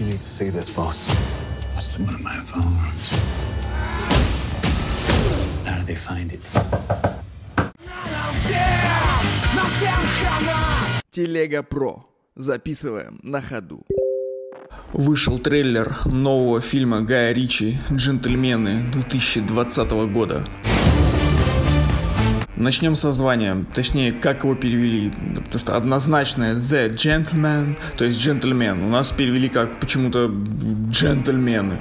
You need to see this, boss. That's one of my phones. How did they find it? Телега Про. Записываем на ходу. Вышел трейлер нового фильма Гая Ричи «Джентльмены» 2020 года. Начнем со звания, точнее, как его перевели, потому что однозначное The Gentleman, то есть джентльмен, у нас перевели как почему-то джентльмены.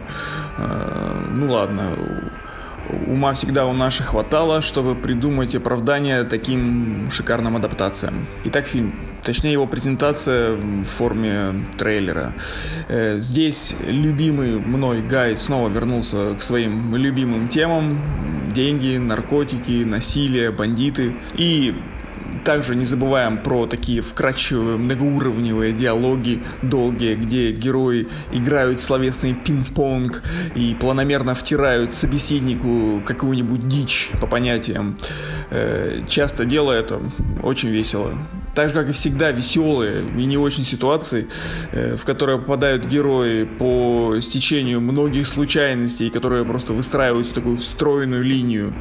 Э, ну ладно, Ума всегда у наших хватало, чтобы придумать оправдание таким шикарным адаптациям. Итак, фильм, точнее его презентация в форме трейлера. Э, здесь любимый мной Гай снова вернулся к своим любимым темам. Деньги, наркотики, насилие, бандиты. И также не забываем про такие вкрадчивые многоуровневые диалоги долгие, где герои играют словесный пинг-понг и планомерно втирают собеседнику какую-нибудь дичь по понятиям. Э, часто делая это очень весело. Так же, как и всегда, веселые и не очень ситуации, э, в которые попадают герои по стечению многих случайностей, которые просто выстраиваются в такую встроенную линию.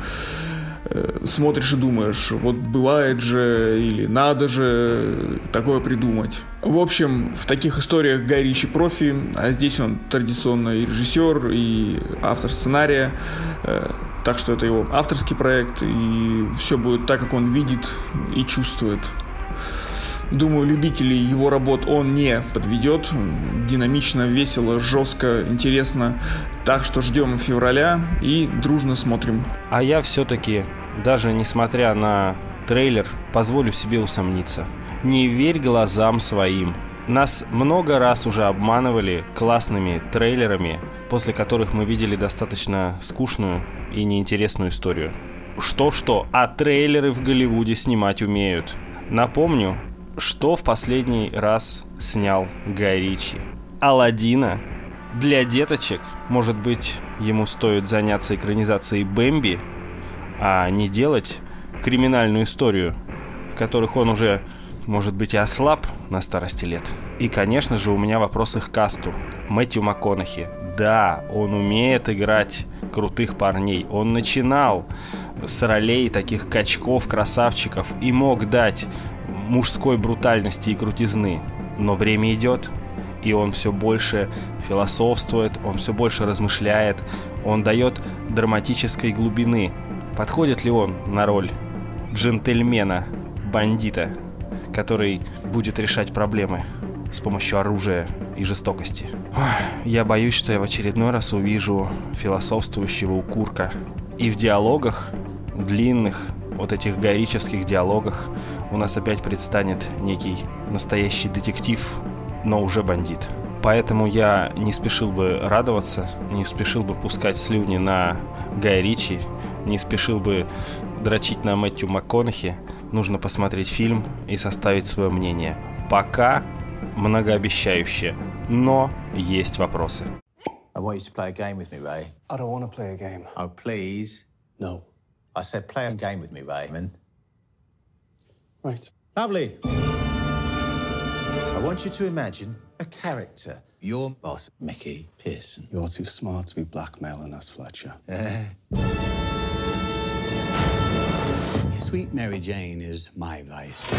Э, смотришь и думаешь, вот бывает же или надо же такое придумать. В общем, в таких историях Гай Ричи профи, а здесь он традиционно и режиссер, и автор сценария, э, так что это его авторский проект, и все будет так, как он видит и чувствует. Думаю, любителей его работ он не подведет. Динамично, весело, жестко, интересно. Так что ждем февраля и дружно смотрим. А я все-таки, даже несмотря на трейлер, позволю себе усомниться. Не верь глазам своим. Нас много раз уже обманывали классными трейлерами, после которых мы видели достаточно скучную и неинтересную историю. Что-что, а трейлеры в Голливуде снимать умеют. Напомню, что в последний раз снял Гай Ричи? Алладина? Для деточек, может быть, ему стоит заняться экранизацией Бэмби, а не делать криминальную историю, в которых он уже, может быть, и ослаб на старости лет. И, конечно же, у меня вопрос их касту. Мэтью МакКонахи. Да, он умеет играть крутых парней. Он начинал с ролей таких качков, красавчиков и мог дать мужской брутальности и крутизны. Но время идет, и он все больше философствует, он все больше размышляет, он дает драматической глубины. Подходит ли он на роль джентльмена, бандита, который будет решать проблемы с помощью оружия и жестокости? Я боюсь, что я в очередной раз увижу философствующего укурка. И в диалогах, длинных, вот этих горических диалогах у нас опять предстанет некий настоящий детектив, но уже бандит. Поэтому я не спешил бы радоваться, не спешил бы пускать слюни на Гай Ричи, не спешил бы дрочить на Мэтью МакКонахи. Нужно посмотреть фильм и составить свое мнение. Пока многообещающе, но есть вопросы. I want you to play a game with me, Ray. I don't want to play a game. Oh, please. No. I said play a game with me, Raymond. Right. Lovely. I want you to imagine a character. Your boss, Mickey Pearson. You're too smart to be blackmailing us, Fletcher. Sweet Mary Jane is my vice.